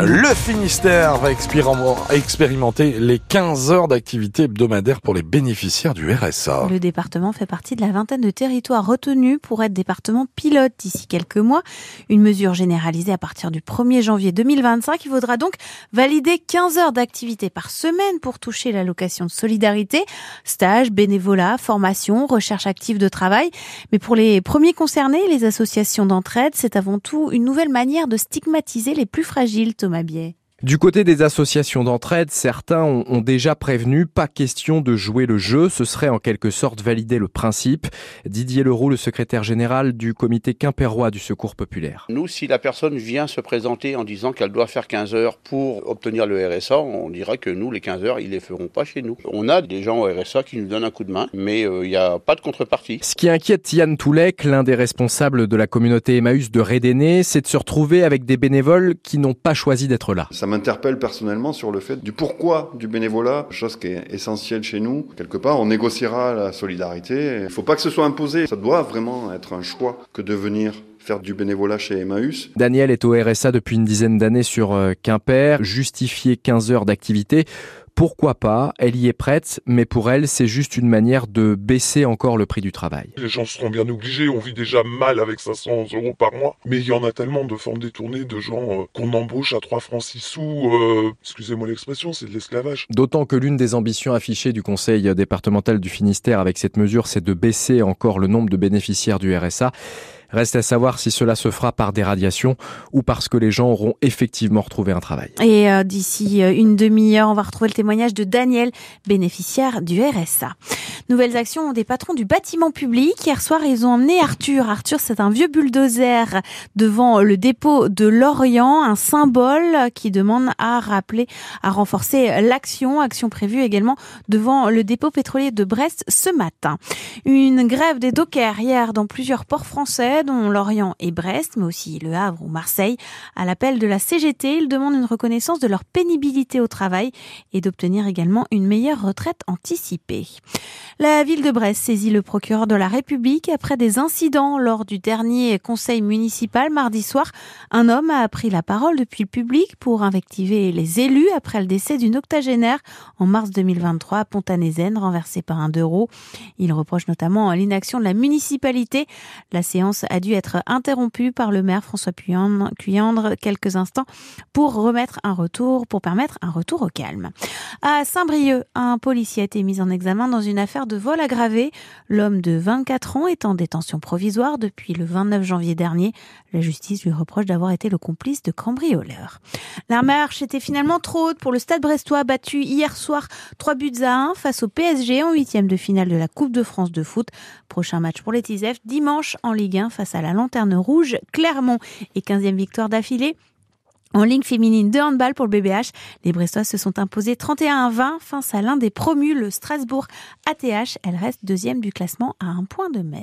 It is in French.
Le Finistère va expérimenter les 15 heures d'activité hebdomadaire pour les bénéficiaires du RSA. Le département fait partie de la vingtaine de territoires retenus pour être département pilote d'ici quelques mois. Une mesure généralisée à partir du 1er janvier 2025. Il faudra donc valider 15 heures d'activité par semaine pour toucher l'allocation de solidarité. Stage, bénévolat, formation, recherche active de travail. Mais pour les premiers concernés, les associations d'entraide, c'est avant tout une nouvelle manière de stigmatiser les plus fragiles Thomas Biet. Du côté des associations d'entraide, certains ont, déjà prévenu, pas question de jouer le jeu, ce serait en quelque sorte valider le principe. Didier Leroux, le secrétaire général du comité quimpérois du secours populaire. Nous, si la personne vient se présenter en disant qu'elle doit faire 15 heures pour obtenir le RSA, on dira que nous, les 15 heures, ils les feront pas chez nous. On a des gens au RSA qui nous donnent un coup de main, mais euh, il n'y a pas de contrepartie. Ce qui inquiète Yann Toulek, l'un des responsables de la communauté Emmaüs de Rédéné, c'est de se retrouver avec des bénévoles qui n'ont pas choisi d'être là m'interpelle personnellement sur le fait du pourquoi du bénévolat, chose qui est essentielle chez nous. Quelque part, on négociera la solidarité. Il ne faut pas que ce soit imposé. Ça doit vraiment être un choix que de venir faire du bénévolat chez Emmaüs. Daniel est au RSA depuis une dizaine d'années sur euh, Quimper, justifier 15 heures d'activité pourquoi pas, elle y est prête, mais pour elle, c'est juste une manière de baisser encore le prix du travail. Les gens seront bien obligés, on vit déjà mal avec 500 euros par mois, mais il y en a tellement de formes détournées de gens euh, qu'on embauche à 3 francs 6 sous, euh, excusez-moi l'expression, c'est de l'esclavage. D'autant que l'une des ambitions affichées du Conseil départemental du Finistère avec cette mesure, c'est de baisser encore le nombre de bénéficiaires du RSA. Reste à savoir si cela se fera par des radiations ou parce que les gens auront effectivement retrouvé un travail. Et euh, d'ici euh, une demi-heure, on va retrouver le témoignage de Daniel, bénéficiaire du RSA. Nouvelles actions des patrons du bâtiment public. Hier soir, ils ont emmené Arthur. Arthur, c'est un vieux bulldozer devant le dépôt de Lorient, un symbole qui demande à rappeler, à renforcer l'action. Action prévue également devant le dépôt pétrolier de Brest ce matin. Une grève des dockers hier dans plusieurs ports français dont Lorient et Brest, mais aussi Le Havre ou Marseille. À l'appel de la CGT, ils demandent une reconnaissance de leur pénibilité au travail et d'obtenir également une meilleure retraite anticipée. La ville de Brest saisit le procureur de la République après des incidents lors du dernier conseil municipal mardi soir. Un homme a pris la parole depuis le public pour invectiver les élus après le décès d'une octogénaire en mars 2023 à Pontanézen, renversée par un deux roues. Il reproche notamment l'inaction de la municipalité. La séance a dû être interrompu par le maire François Cuyandre quelques instants pour remettre un retour, pour permettre un retour au calme. À Saint-Brieuc, un policier a été mis en examen dans une affaire de vol aggravé. L'homme de 24 ans est en détention provisoire depuis le 29 janvier dernier. La justice lui reproche d'avoir été le complice de cambrioleurs. La marche était finalement trop haute pour le Stade brestois battu hier soir 3 buts à 1 face au PSG en huitième de finale de la Coupe de France de foot. Prochain match pour les Tisef dimanche en Ligue 1 face à la Lanterne Rouge Clermont et 15e victoire d'affilée. En ligne féminine de handball pour le BBH, les Brestois se sont imposés 31 à 20 face à l'un des promus, le Strasbourg ATH. Elle reste deuxième du classement à un point de mai.